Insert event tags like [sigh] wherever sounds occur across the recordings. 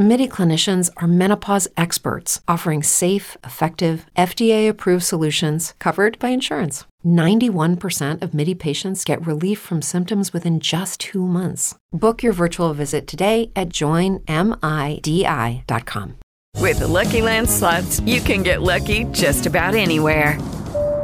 MIDI clinicians are menopause experts offering safe, effective, FDA approved solutions covered by insurance. 91% of MIDI patients get relief from symptoms within just two months. Book your virtual visit today at joinmidi.com. With the Lucky Land slots, you can get lucky just about anywhere.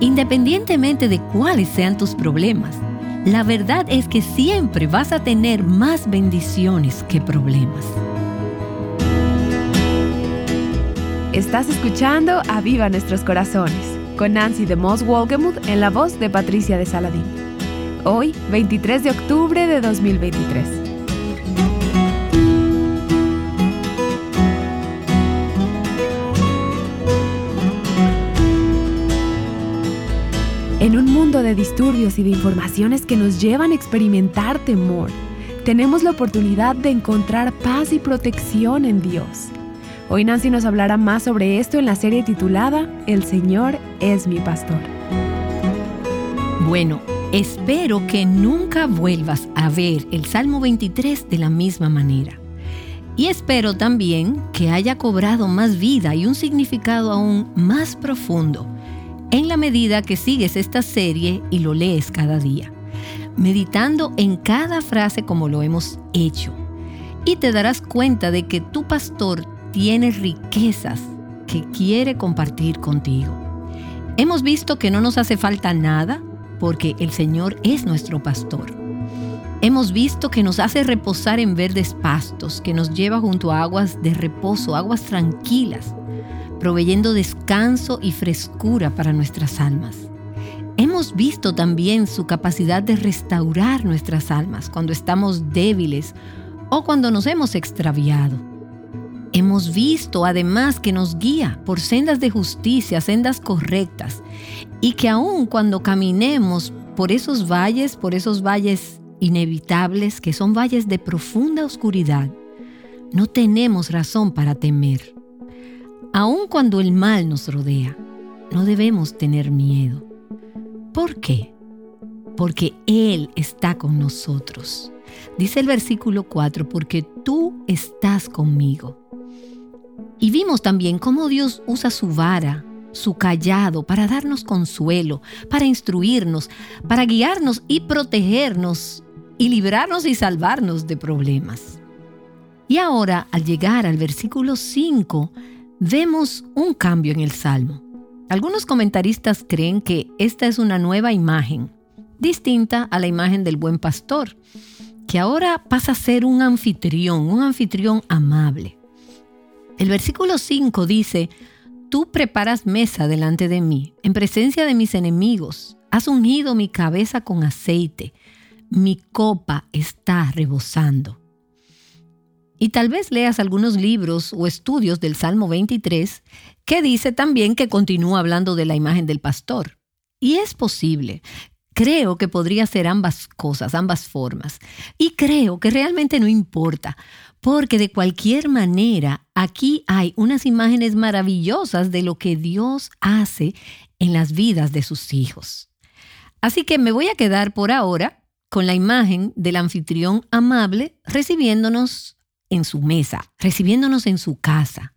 Independientemente de cuáles sean tus problemas, la verdad es que siempre vas a tener más bendiciones que problemas. Estás escuchando a Viva Nuestros Corazones con Nancy de Moss Wolgemuth en la voz de Patricia de Saladín. Hoy, 23 de octubre de 2023. De disturbios y de informaciones que nos llevan a experimentar temor, tenemos la oportunidad de encontrar paz y protección en Dios. Hoy Nancy nos hablará más sobre esto en la serie titulada El Señor es mi pastor. Bueno, espero que nunca vuelvas a ver el Salmo 23 de la misma manera. Y espero también que haya cobrado más vida y un significado aún más profundo en la medida que sigues esta serie y lo lees cada día, meditando en cada frase como lo hemos hecho. Y te darás cuenta de que tu pastor tiene riquezas que quiere compartir contigo. Hemos visto que no nos hace falta nada porque el Señor es nuestro pastor. Hemos visto que nos hace reposar en verdes pastos, que nos lleva junto a aguas de reposo, aguas tranquilas, proveyendo descanso y frescura para nuestras almas. Hemos visto también su capacidad de restaurar nuestras almas cuando estamos débiles o cuando nos hemos extraviado. Hemos visto además que nos guía por sendas de justicia, sendas correctas, y que aun cuando caminemos por esos valles, por esos valles inevitables, que son valles de profunda oscuridad, no tenemos razón para temer. Aun cuando el mal nos rodea, no debemos tener miedo. ¿Por qué? Porque Él está con nosotros. Dice el versículo 4, porque tú estás conmigo. Y vimos también cómo Dios usa su vara, su callado, para darnos consuelo, para instruirnos, para guiarnos y protegernos y librarnos y salvarnos de problemas. Y ahora, al llegar al versículo 5, vemos un cambio en el Salmo. Algunos comentaristas creen que esta es una nueva imagen, distinta a la imagen del buen pastor, que ahora pasa a ser un anfitrión, un anfitrión amable. El versículo 5 dice, Tú preparas mesa delante de mí, en presencia de mis enemigos. Has ungido mi cabeza con aceite. Mi copa está rebosando. Y tal vez leas algunos libros o estudios del Salmo 23 que dice también que continúa hablando de la imagen del pastor. Y es posible. Creo que podría ser ambas cosas, ambas formas. Y creo que realmente no importa, porque de cualquier manera aquí hay unas imágenes maravillosas de lo que Dios hace en las vidas de sus hijos. Así que me voy a quedar por ahora con la imagen del anfitrión amable recibiéndonos en su mesa, recibiéndonos en su casa.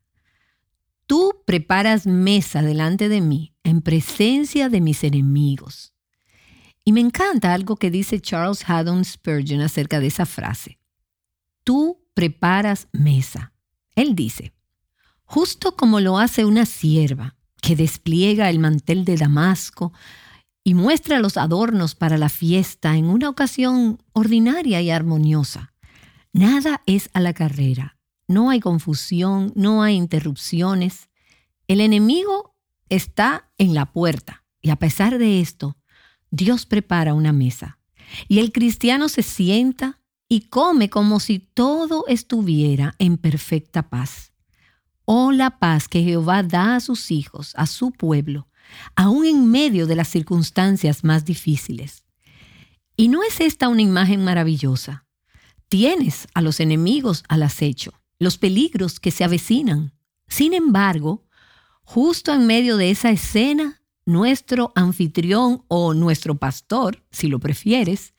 Tú preparas mesa delante de mí en presencia de mis enemigos. Y me encanta algo que dice Charles Haddon Spurgeon acerca de esa frase. Tú preparas mesa. Él dice, justo como lo hace una sierva que despliega el mantel de Damasco y muestra los adornos para la fiesta en una ocasión ordinaria y armoniosa. Nada es a la carrera, no hay confusión, no hay interrupciones. El enemigo está en la puerta y a pesar de esto, Dios prepara una mesa y el cristiano se sienta y come como si todo estuviera en perfecta paz. Oh la paz que Jehová da a sus hijos, a su pueblo, aún en medio de las circunstancias más difíciles. ¿Y no es esta una imagen maravillosa? Tienes a los enemigos al acecho, los peligros que se avecinan. Sin embargo, justo en medio de esa escena, nuestro anfitrión o nuestro pastor, si lo prefieres,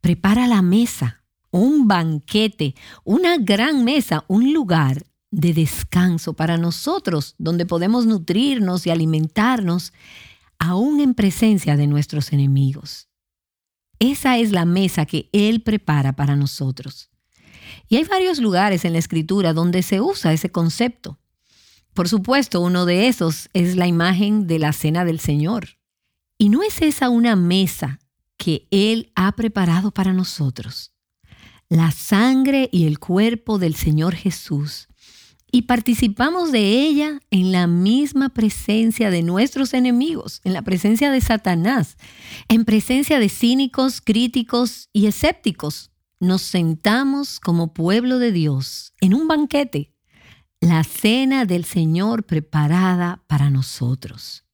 prepara la mesa, un banquete, una gran mesa, un lugar de descanso para nosotros, donde podemos nutrirnos y alimentarnos, aún en presencia de nuestros enemigos. Esa es la mesa que Él prepara para nosotros. Y hay varios lugares en la escritura donde se usa ese concepto. Por supuesto, uno de esos es la imagen de la cena del Señor. ¿Y no es esa una mesa que Él ha preparado para nosotros? La sangre y el cuerpo del Señor Jesús y participamos de ella en la misma presencia de nuestros enemigos, en la presencia de Satanás, en presencia de cínicos, críticos y escépticos. Nos sentamos como pueblo de Dios en un banquete, la cena del Señor preparada para nosotros.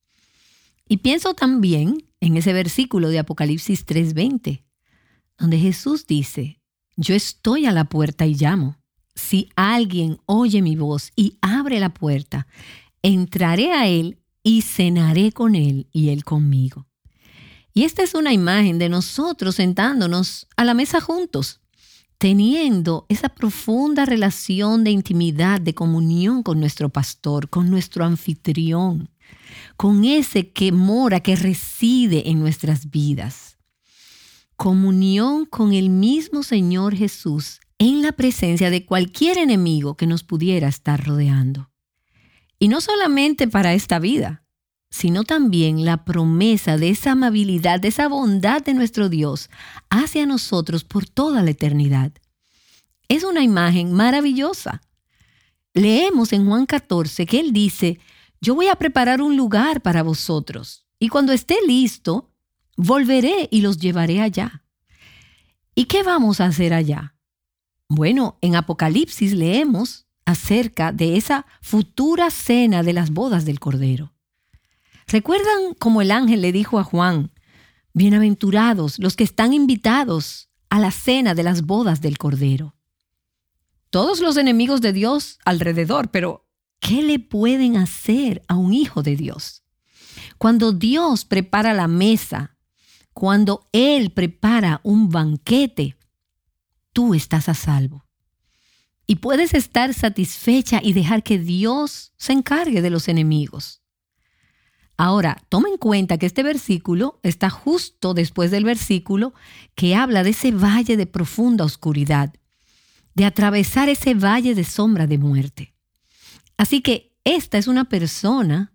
Y pienso también en ese versículo de Apocalipsis 3:20, donde Jesús dice, yo estoy a la puerta y llamo si alguien oye mi voz y abre la puerta, entraré a él y cenaré con él y él conmigo. Y esta es una imagen de nosotros sentándonos a la mesa juntos, teniendo esa profunda relación de intimidad, de comunión con nuestro pastor, con nuestro anfitrión, con ese que mora, que reside en nuestras vidas. Comunión con el mismo Señor Jesús en la presencia de cualquier enemigo que nos pudiera estar rodeando. Y no solamente para esta vida, sino también la promesa de esa amabilidad, de esa bondad de nuestro Dios hacia nosotros por toda la eternidad. Es una imagen maravillosa. Leemos en Juan 14 que Él dice, yo voy a preparar un lugar para vosotros, y cuando esté listo, volveré y los llevaré allá. ¿Y qué vamos a hacer allá? Bueno, en Apocalipsis leemos acerca de esa futura cena de las bodas del Cordero. ¿Recuerdan cómo el ángel le dijo a Juan, Bienaventurados los que están invitados a la cena de las bodas del Cordero? Todos los enemigos de Dios alrededor, pero ¿qué le pueden hacer a un hijo de Dios? Cuando Dios prepara la mesa, cuando Él prepara un banquete, tú estás a salvo. Y puedes estar satisfecha y dejar que Dios se encargue de los enemigos. Ahora, toma en cuenta que este versículo está justo después del versículo que habla de ese valle de profunda oscuridad, de atravesar ese valle de sombra de muerte. Así que esta es una persona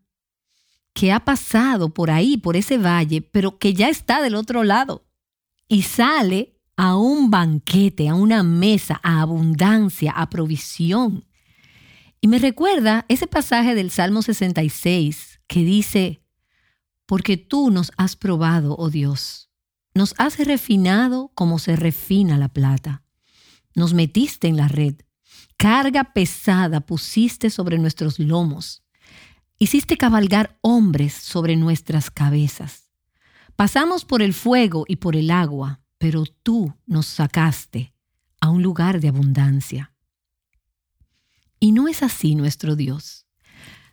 que ha pasado por ahí, por ese valle, pero que ya está del otro lado y sale a un banquete, a una mesa, a abundancia, a provisión. Y me recuerda ese pasaje del Salmo 66 que dice, porque tú nos has probado, oh Dios, nos has refinado como se refina la plata, nos metiste en la red, carga pesada pusiste sobre nuestros lomos, hiciste cabalgar hombres sobre nuestras cabezas. Pasamos por el fuego y por el agua pero tú nos sacaste a un lugar de abundancia. Y no es así nuestro Dios.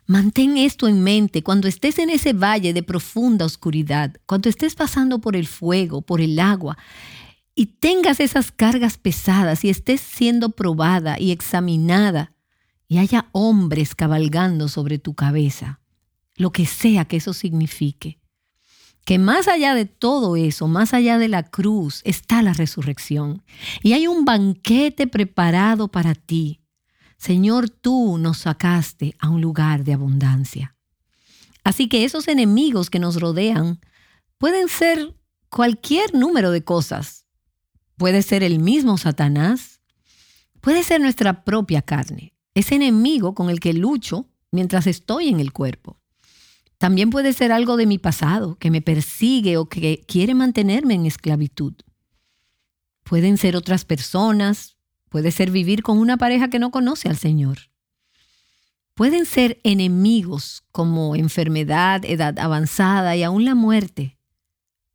Mantén esto en mente cuando estés en ese valle de profunda oscuridad, cuando estés pasando por el fuego, por el agua, y tengas esas cargas pesadas y estés siendo probada y examinada, y haya hombres cabalgando sobre tu cabeza, lo que sea que eso signifique que más allá de todo eso, más allá de la cruz, está la resurrección. Y hay un banquete preparado para ti. Señor, tú nos sacaste a un lugar de abundancia. Así que esos enemigos que nos rodean pueden ser cualquier número de cosas. Puede ser el mismo Satanás, puede ser nuestra propia carne, ese enemigo con el que lucho mientras estoy en el cuerpo. También puede ser algo de mi pasado que me persigue o que quiere mantenerme en esclavitud. Pueden ser otras personas, puede ser vivir con una pareja que no conoce al Señor. Pueden ser enemigos como enfermedad, edad avanzada y aún la muerte.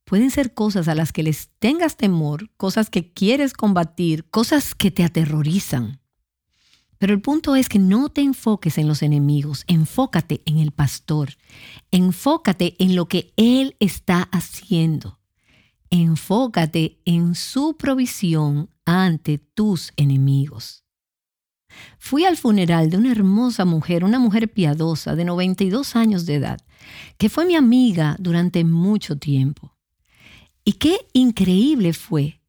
Pueden ser cosas a las que les tengas temor, cosas que quieres combatir, cosas que te aterrorizan. Pero el punto es que no te enfoques en los enemigos, enfócate en el pastor, enfócate en lo que Él está haciendo, enfócate en su provisión ante tus enemigos. Fui al funeral de una hermosa mujer, una mujer piadosa de 92 años de edad, que fue mi amiga durante mucho tiempo. Y qué increíble fue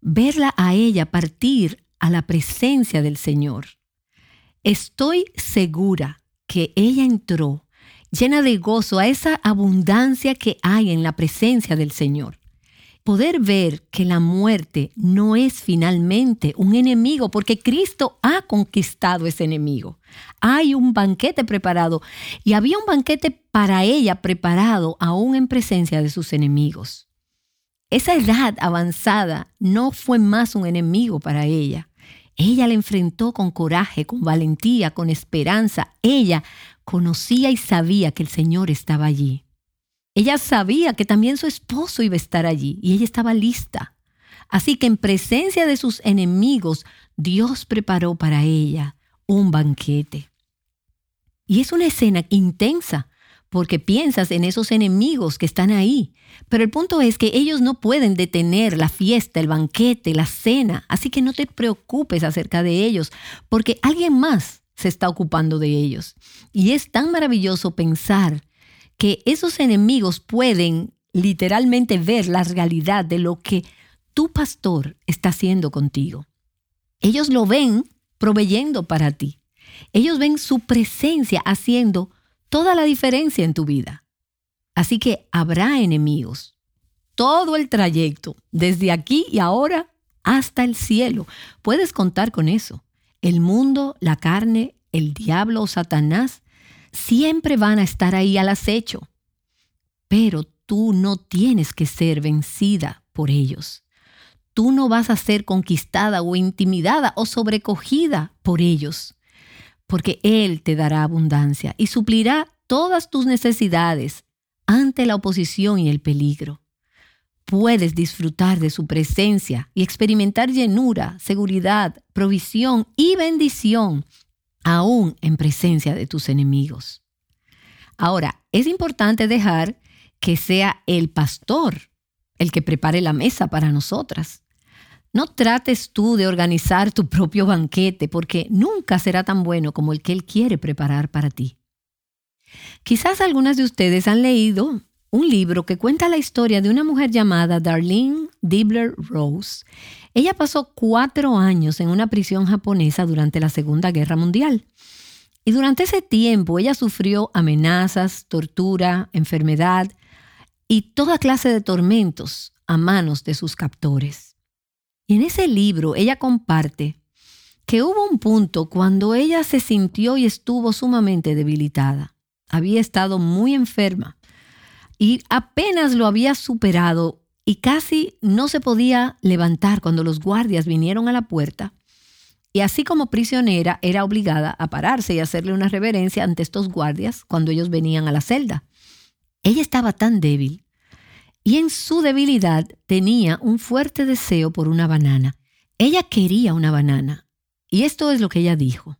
verla a ella partir a la presencia del Señor. Estoy segura que ella entró llena de gozo a esa abundancia que hay en la presencia del Señor. Poder ver que la muerte no es finalmente un enemigo, porque Cristo ha conquistado ese enemigo. Hay un banquete preparado y había un banquete para ella preparado aún en presencia de sus enemigos. Esa edad avanzada no fue más un enemigo para ella. Ella la enfrentó con coraje, con valentía, con esperanza. Ella conocía y sabía que el Señor estaba allí. Ella sabía que también su esposo iba a estar allí y ella estaba lista. Así que en presencia de sus enemigos, Dios preparó para ella un banquete. Y es una escena intensa, porque piensas en esos enemigos que están ahí. Pero el punto es que ellos no pueden detener la fiesta, el banquete, la cena. Así que no te preocupes acerca de ellos, porque alguien más se está ocupando de ellos. Y es tan maravilloso pensar que esos enemigos pueden literalmente ver la realidad de lo que tu pastor está haciendo contigo. Ellos lo ven proveyendo para ti. Ellos ven su presencia haciendo toda la diferencia en tu vida. Así que habrá enemigos. Todo el trayecto, desde aquí y ahora hasta el cielo. Puedes contar con eso. El mundo, la carne, el diablo o Satanás siempre van a estar ahí al acecho. Pero tú no tienes que ser vencida por ellos. Tú no vas a ser conquistada o intimidada o sobrecogida por ellos porque Él te dará abundancia y suplirá todas tus necesidades ante la oposición y el peligro. Puedes disfrutar de su presencia y experimentar llenura, seguridad, provisión y bendición, aún en presencia de tus enemigos. Ahora, es importante dejar que sea el pastor el que prepare la mesa para nosotras. No trates tú de organizar tu propio banquete porque nunca será tan bueno como el que Él quiere preparar para ti. Quizás algunas de ustedes han leído un libro que cuenta la historia de una mujer llamada Darlene Dibler Rose. Ella pasó cuatro años en una prisión japonesa durante la Segunda Guerra Mundial. Y durante ese tiempo ella sufrió amenazas, tortura, enfermedad y toda clase de tormentos a manos de sus captores. Y en ese libro ella comparte que hubo un punto cuando ella se sintió y estuvo sumamente debilitada. Había estado muy enferma y apenas lo había superado y casi no se podía levantar cuando los guardias vinieron a la puerta. Y así como prisionera era obligada a pararse y hacerle una reverencia ante estos guardias cuando ellos venían a la celda. Ella estaba tan débil y en su debilidad tenía un fuerte deseo por una banana. Ella quería una banana. Y esto es lo que ella dijo.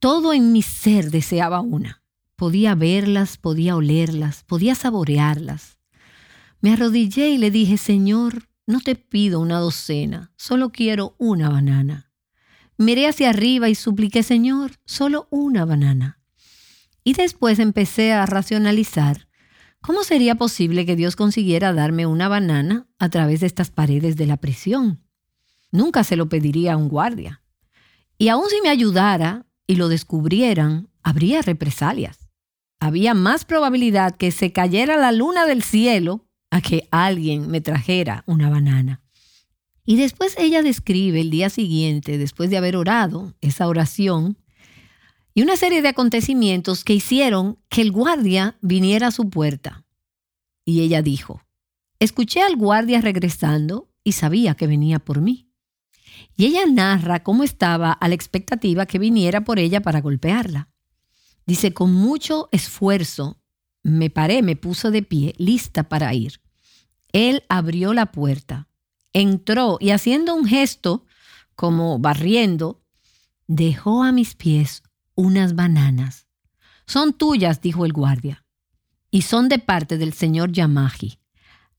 Todo en mi ser deseaba una. Podía verlas, podía olerlas, podía saborearlas. Me arrodillé y le dije, Señor, no te pido una docena, solo quiero una banana. Miré hacia arriba y supliqué, Señor, solo una banana. Y después empecé a racionalizar ¿Cómo sería posible que Dios consiguiera darme una banana a través de estas paredes de la prisión? Nunca se lo pediría a un guardia. Y aun si me ayudara y lo descubrieran, habría represalias. Había más probabilidad que se cayera la luna del cielo a que alguien me trajera una banana. Y después ella describe el día siguiente, después de haber orado esa oración, y una serie de acontecimientos que hicieron que el guardia viniera a su puerta. Y ella dijo, escuché al guardia regresando y sabía que venía por mí. Y ella narra cómo estaba a la expectativa que viniera por ella para golpearla. Dice, con mucho esfuerzo me paré, me puso de pie, lista para ir. Él abrió la puerta, entró y haciendo un gesto como barriendo, dejó a mis pies unas bananas. Son tuyas, dijo el guardia, y son de parte del señor Yamaji.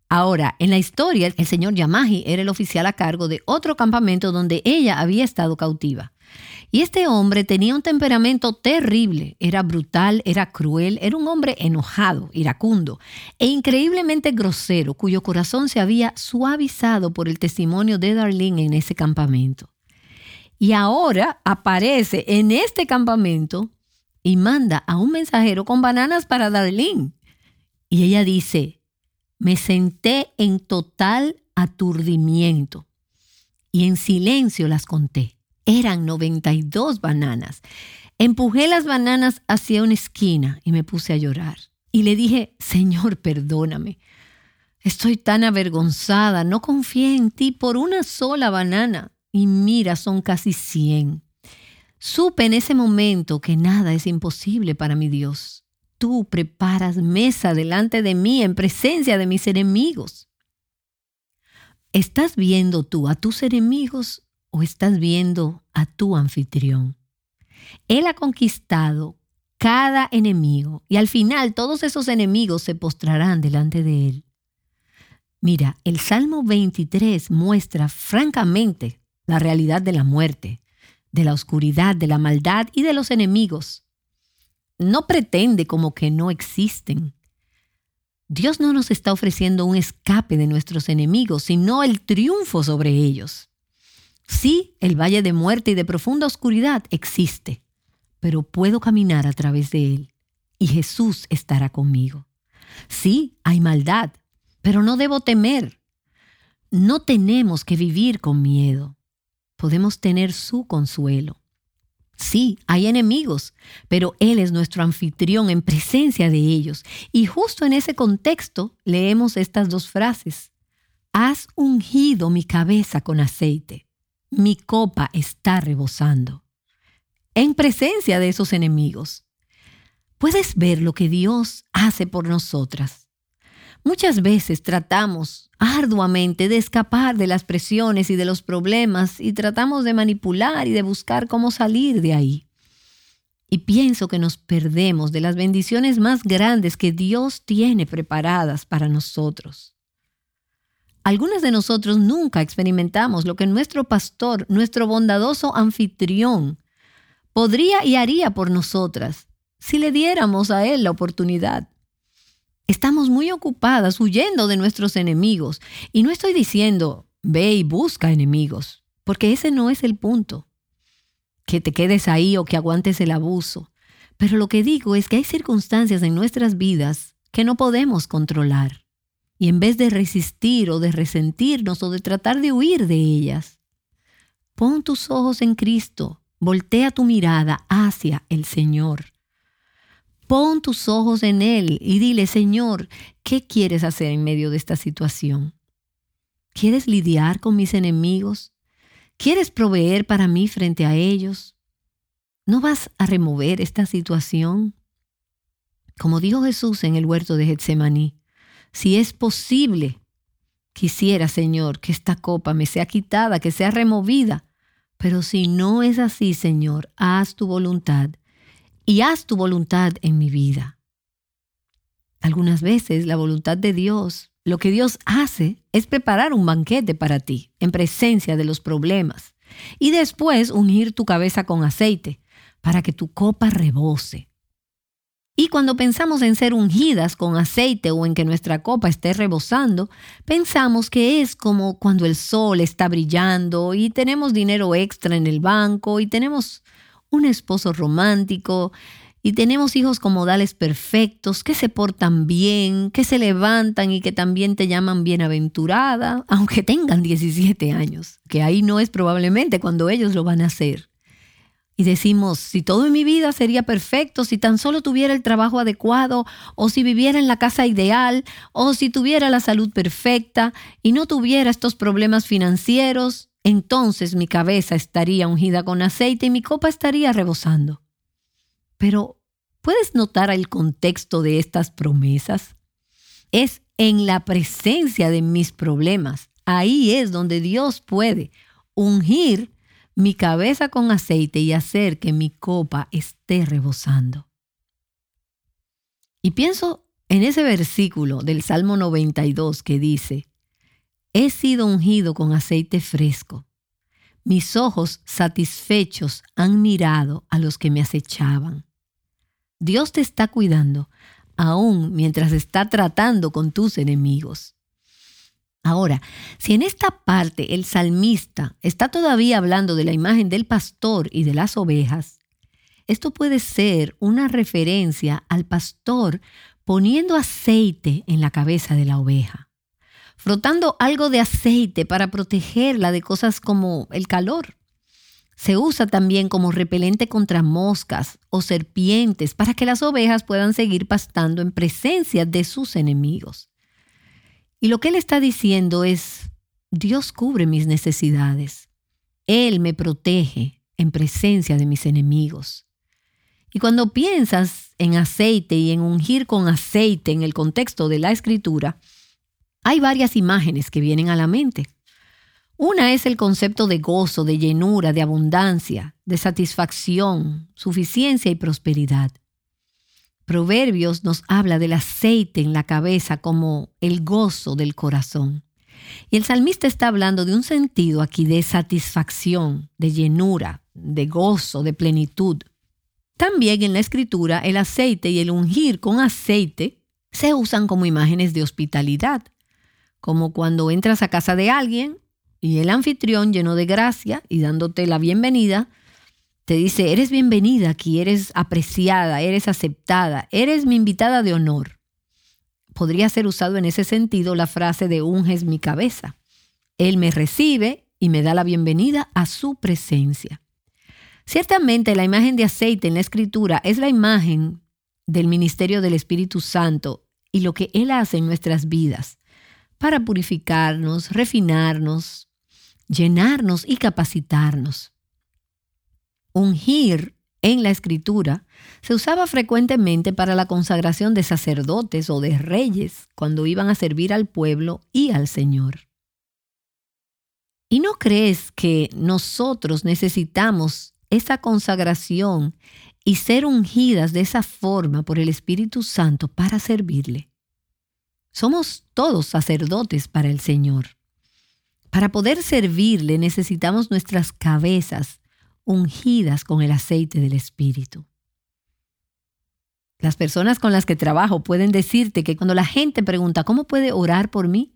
Ahora, en la historia, el señor Yamaji era el oficial a cargo de otro campamento donde ella había estado cautiva. Y este hombre tenía un temperamento terrible, era brutal, era cruel, era un hombre enojado, iracundo e increíblemente grosero, cuyo corazón se había suavizado por el testimonio de Darlene en ese campamento. Y ahora aparece en este campamento y manda a un mensajero con bananas para Darlene. Y ella dice, me senté en total aturdimiento y en silencio las conté. Eran 92 bananas. Empujé las bananas hacia una esquina y me puse a llorar. Y le dije, Señor, perdóname. Estoy tan avergonzada, no confié en ti por una sola banana. Y mira, son casi 100. Supe en ese momento que nada es imposible para mi Dios tú preparas mesa delante de mí en presencia de mis enemigos. ¿Estás viendo tú a tus enemigos o estás viendo a tu anfitrión? Él ha conquistado cada enemigo y al final todos esos enemigos se postrarán delante de él. Mira, el Salmo 23 muestra francamente la realidad de la muerte, de la oscuridad, de la maldad y de los enemigos no pretende como que no existen. Dios no nos está ofreciendo un escape de nuestros enemigos, sino el triunfo sobre ellos. Sí, el valle de muerte y de profunda oscuridad existe, pero puedo caminar a través de él y Jesús estará conmigo. Sí, hay maldad, pero no debo temer. No tenemos que vivir con miedo. Podemos tener su consuelo. Sí, hay enemigos, pero Él es nuestro anfitrión en presencia de ellos. Y justo en ese contexto leemos estas dos frases. Has ungido mi cabeza con aceite, mi copa está rebosando. En presencia de esos enemigos. Puedes ver lo que Dios hace por nosotras. Muchas veces tratamos arduamente de escapar de las presiones y de los problemas y tratamos de manipular y de buscar cómo salir de ahí. Y pienso que nos perdemos de las bendiciones más grandes que Dios tiene preparadas para nosotros. Algunas de nosotros nunca experimentamos lo que nuestro pastor, nuestro bondadoso anfitrión, podría y haría por nosotras si le diéramos a Él la oportunidad. Estamos muy ocupadas huyendo de nuestros enemigos. Y no estoy diciendo, ve y busca enemigos, porque ese no es el punto. Que te quedes ahí o que aguantes el abuso. Pero lo que digo es que hay circunstancias en nuestras vidas que no podemos controlar. Y en vez de resistir o de resentirnos o de tratar de huir de ellas, pon tus ojos en Cristo, voltea tu mirada hacia el Señor Pon tus ojos en Él y dile, Señor, ¿qué quieres hacer en medio de esta situación? ¿Quieres lidiar con mis enemigos? ¿Quieres proveer para mí frente a ellos? ¿No vas a remover esta situación? Como dijo Jesús en el huerto de Getsemaní, si es posible, quisiera, Señor, que esta copa me sea quitada, que sea removida. Pero si no es así, Señor, haz tu voluntad y haz tu voluntad en mi vida. Algunas veces la voluntad de Dios, lo que Dios hace es preparar un banquete para ti en presencia de los problemas y después ungir tu cabeza con aceite para que tu copa rebose. Y cuando pensamos en ser ungidas con aceite o en que nuestra copa esté rebosando, pensamos que es como cuando el sol está brillando y tenemos dinero extra en el banco y tenemos un esposo romántico y tenemos hijos con modales perfectos, que se portan bien, que se levantan y que también te llaman bienaventurada, [laughs] aunque tengan 17 años, que ahí no es probablemente cuando ellos lo van a hacer. Y decimos, si todo en mi vida sería perfecto, si tan solo tuviera el trabajo adecuado, o si viviera en la casa ideal, o si tuviera la salud perfecta y no tuviera estos problemas financieros, entonces mi cabeza estaría ungida con aceite y mi copa estaría rebosando. Pero, ¿puedes notar el contexto de estas promesas? Es en la presencia de mis problemas. Ahí es donde Dios puede ungir mi cabeza con aceite y hacer que mi copa esté rebosando. Y pienso en ese versículo del Salmo 92 que dice, He sido ungido con aceite fresco. Mis ojos satisfechos han mirado a los que me acechaban. Dios te está cuidando, aún mientras está tratando con tus enemigos. Ahora, si en esta parte el salmista está todavía hablando de la imagen del pastor y de las ovejas, esto puede ser una referencia al pastor poniendo aceite en la cabeza de la oveja, frotando algo de aceite para protegerla de cosas como el calor, se usa también como repelente contra moscas o serpientes para que las ovejas puedan seguir pastando en presencia de sus enemigos. Y lo que él está diciendo es, Dios cubre mis necesidades. Él me protege en presencia de mis enemigos. Y cuando piensas en aceite y en ungir con aceite en el contexto de la escritura, hay varias imágenes que vienen a la mente. Una es el concepto de gozo, de llenura, de abundancia, de satisfacción, suficiencia y prosperidad. Proverbios nos habla del aceite en la cabeza como el gozo del corazón. Y el salmista está hablando de un sentido aquí de satisfacción, de llenura, de gozo, de plenitud. También en la escritura el aceite y el ungir con aceite se usan como imágenes de hospitalidad, como cuando entras a casa de alguien y el anfitrión, lleno de gracia y dándote la bienvenida, te dice, eres bienvenida aquí, eres apreciada, eres aceptada, eres mi invitada de honor. Podría ser usado en ese sentido la frase de unges mi cabeza. Él me recibe y me da la bienvenida a su presencia. Ciertamente la imagen de aceite en la escritura es la imagen del ministerio del Espíritu Santo y lo que Él hace en nuestras vidas para purificarnos, refinarnos, llenarnos y capacitarnos. Ungir en la escritura se usaba frecuentemente para la consagración de sacerdotes o de reyes cuando iban a servir al pueblo y al Señor. ¿Y no crees que nosotros necesitamos esa consagración y ser ungidas de esa forma por el Espíritu Santo para servirle? Somos todos sacerdotes para el Señor. Para poder servirle necesitamos nuestras cabezas ungidas con el aceite del Espíritu. Las personas con las que trabajo pueden decirte que cuando la gente pregunta cómo puede orar por mí,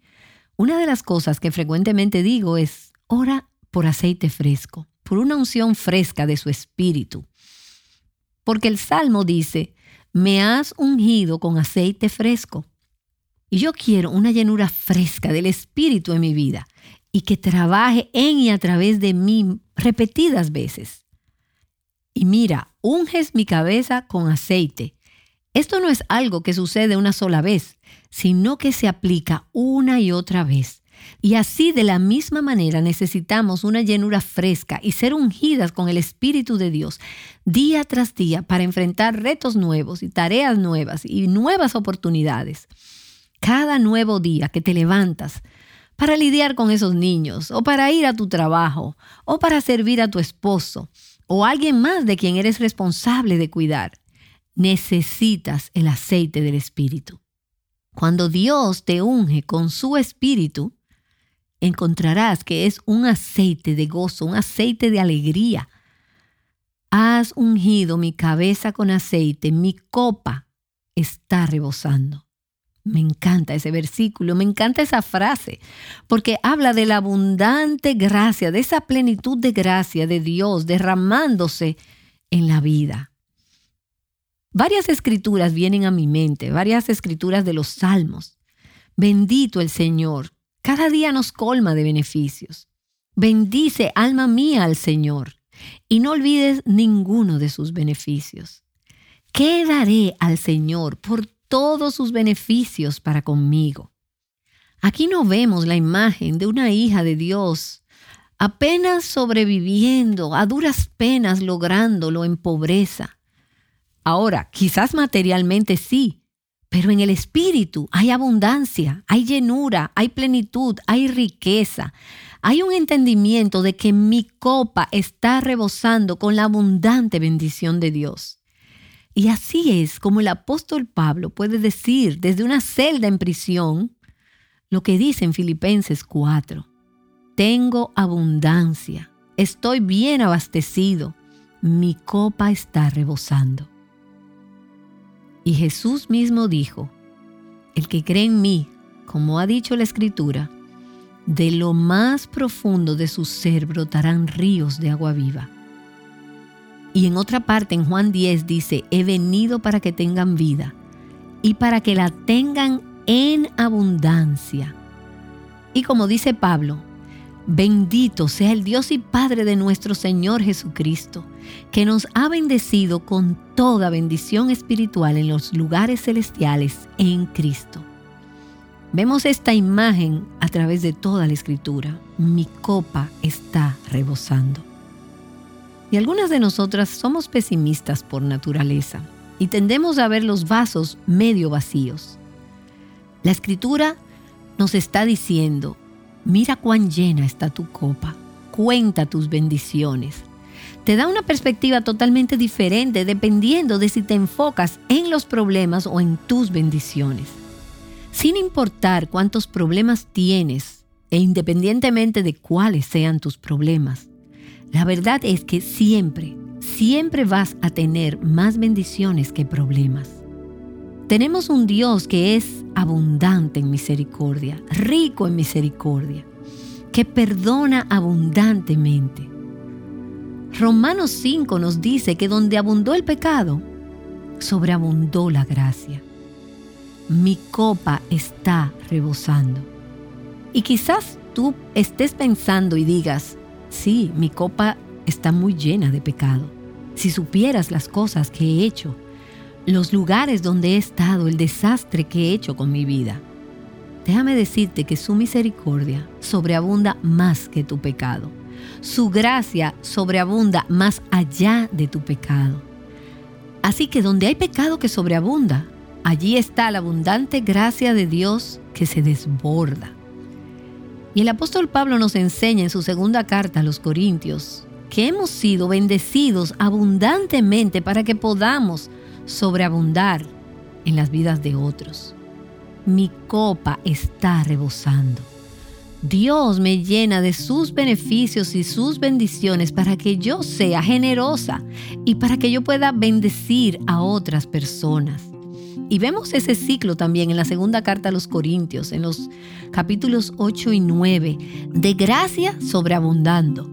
una de las cosas que frecuentemente digo es, ora por aceite fresco, por una unción fresca de su espíritu. Porque el Salmo dice, me has ungido con aceite fresco. Y yo quiero una llenura fresca del espíritu en mi vida y que trabaje en y a través de mí repetidas veces. Y mira, unges mi cabeza con aceite. Esto no es algo que sucede una sola vez, sino que se aplica una y otra vez. Y así de la misma manera necesitamos una llenura fresca y ser ungidas con el Espíritu de Dios día tras día para enfrentar retos nuevos y tareas nuevas y nuevas oportunidades. Cada nuevo día que te levantas, para lidiar con esos niños, o para ir a tu trabajo, o para servir a tu esposo, o alguien más de quien eres responsable de cuidar. Necesitas el aceite del Espíritu. Cuando Dios te unge con su Espíritu, encontrarás que es un aceite de gozo, un aceite de alegría. Has ungido mi cabeza con aceite, mi copa está rebosando. Me encanta ese versículo, me encanta esa frase, porque habla de la abundante gracia, de esa plenitud de gracia de Dios derramándose en la vida. Varias escrituras vienen a mi mente, varias escrituras de los salmos. Bendito el Señor, cada día nos colma de beneficios. Bendice, alma mía, al Señor, y no olvides ninguno de sus beneficios. ¿Qué daré al Señor por todos sus beneficios para conmigo? Aquí no vemos la imagen de una hija de Dios apenas sobreviviendo, a duras penas lográndolo en pobreza. Ahora, quizás materialmente sí, pero en el espíritu hay abundancia, hay llenura, hay plenitud, hay riqueza. Hay un entendimiento de que mi copa está rebosando con la abundante bendición de Dios. Y así es como el apóstol Pablo puede decir desde una celda en prisión lo que dice en Filipenses 4. Tengo abundancia, estoy bien abastecido, mi copa está rebosando. Y Jesús mismo dijo, el que cree en mí, como ha dicho la Escritura, de lo más profundo de su ser brotarán ríos de agua viva. Y en otra parte, en Juan 10, dice, he venido para que tengan vida y para que la tengan en abundancia. Y como dice Pablo, Bendito sea el Dios y Padre de nuestro Señor Jesucristo, que nos ha bendecido con toda bendición espiritual en los lugares celestiales en Cristo. Vemos esta imagen a través de toda la escritura. Mi copa está rebosando. Y algunas de nosotras somos pesimistas por naturaleza y tendemos a ver los vasos medio vacíos. La escritura nos está diciendo, Mira cuán llena está tu copa. Cuenta tus bendiciones. Te da una perspectiva totalmente diferente dependiendo de si te enfocas en los problemas o en tus bendiciones. Sin importar cuántos problemas tienes e independientemente de cuáles sean tus problemas, la verdad es que siempre, siempre vas a tener más bendiciones que problemas. Tenemos un Dios que es abundante en misericordia, rico en misericordia, que perdona abundantemente. Romanos 5 nos dice que donde abundó el pecado, sobreabundó la gracia. Mi copa está rebosando. Y quizás tú estés pensando y digas, sí, mi copa está muy llena de pecado. Si supieras las cosas que he hecho, los lugares donde he estado, el desastre que he hecho con mi vida. Déjame decirte que su misericordia sobreabunda más que tu pecado. Su gracia sobreabunda más allá de tu pecado. Así que donde hay pecado que sobreabunda, allí está la abundante gracia de Dios que se desborda. Y el apóstol Pablo nos enseña en su segunda carta a los Corintios que hemos sido bendecidos abundantemente para que podamos sobreabundar en las vidas de otros. Mi copa está rebosando. Dios me llena de sus beneficios y sus bendiciones para que yo sea generosa y para que yo pueda bendecir a otras personas. Y vemos ese ciclo también en la segunda carta a los Corintios, en los capítulos 8 y 9, de gracia sobreabundando.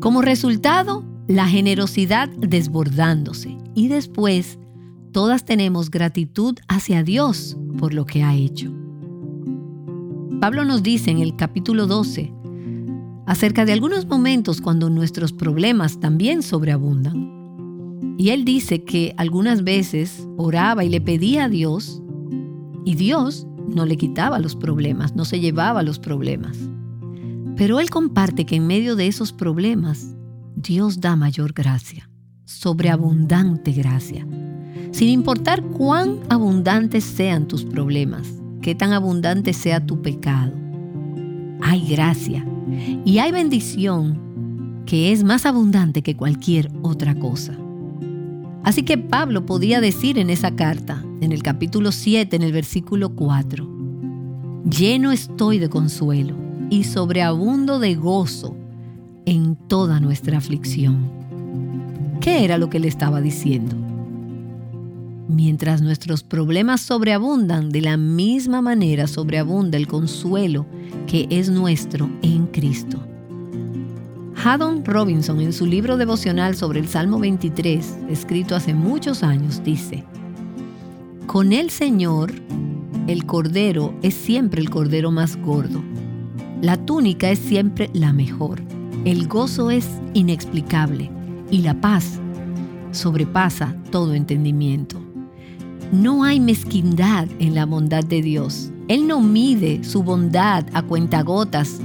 Como resultado, la generosidad desbordándose y después todas tenemos gratitud hacia Dios por lo que ha hecho. Pablo nos dice en el capítulo 12 acerca de algunos momentos cuando nuestros problemas también sobreabundan. Y él dice que algunas veces oraba y le pedía a Dios y Dios no le quitaba los problemas, no se llevaba los problemas. Pero él comparte que en medio de esos problemas Dios da mayor gracia, sobreabundante gracia sin importar cuán abundantes sean tus problemas, qué tan abundante sea tu pecado. Hay gracia y hay bendición que es más abundante que cualquier otra cosa. Así que Pablo podía decir en esa carta, en el capítulo 7, en el versículo 4, lleno estoy de consuelo y sobreabundo de gozo en toda nuestra aflicción. ¿Qué era lo que le estaba diciendo? Mientras nuestros problemas sobreabundan, de la misma manera sobreabunda el consuelo que es nuestro en Cristo. Haddon Robinson en su libro devocional sobre el Salmo 23, escrito hace muchos años, dice, Con el Señor, el cordero es siempre el cordero más gordo. La túnica es siempre la mejor. El gozo es inexplicable y la paz sobrepasa todo entendimiento. No hay mezquindad en la bondad de Dios. Él no mide su bondad a cuentagotas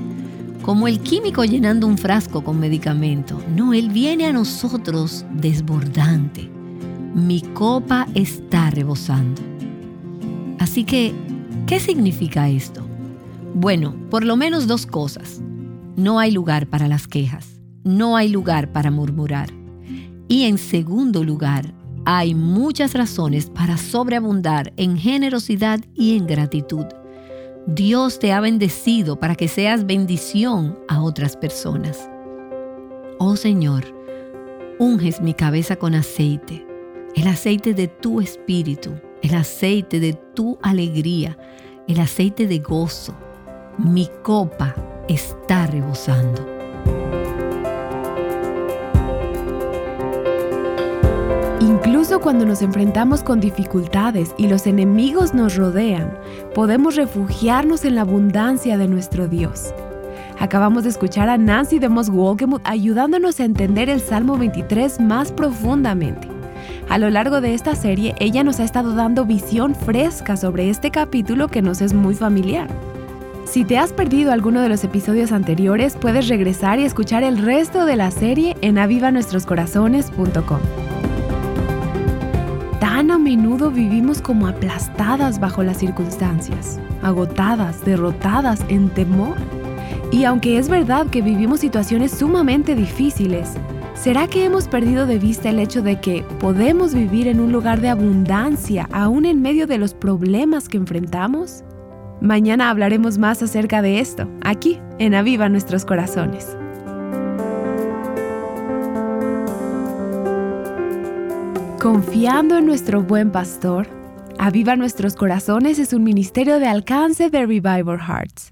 como el químico llenando un frasco con medicamento. No, Él viene a nosotros desbordante. Mi copa está rebosando. Así que, ¿qué significa esto? Bueno, por lo menos dos cosas. No hay lugar para las quejas. No hay lugar para murmurar. Y en segundo lugar, hay muchas razones para sobreabundar en generosidad y en gratitud. Dios te ha bendecido para que seas bendición a otras personas. Oh Señor, unges mi cabeza con aceite, el aceite de tu espíritu, el aceite de tu alegría, el aceite de gozo. Mi copa está rebosando. Incluso cuando nos enfrentamos con dificultades y los enemigos nos rodean, podemos refugiarnos en la abundancia de nuestro Dios. Acabamos de escuchar a Nancy de Moss Wolkemuth ayudándonos a entender el Salmo 23 más profundamente. A lo largo de esta serie, ella nos ha estado dando visión fresca sobre este capítulo que nos es muy familiar. Si te has perdido alguno de los episodios anteriores, puedes regresar y escuchar el resto de la serie en avivanuestroscorazones.com. A menudo vivimos como aplastadas bajo las circunstancias, agotadas, derrotadas, en temor. Y aunque es verdad que vivimos situaciones sumamente difíciles, ¿será que hemos perdido de vista el hecho de que podemos vivir en un lugar de abundancia aún en medio de los problemas que enfrentamos? Mañana hablaremos más acerca de esto, aquí, en Aviva Nuestros Corazones. Confiando en nuestro buen pastor, Aviva Nuestros Corazones es un ministerio de alcance de Revival Hearts.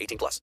18 plus.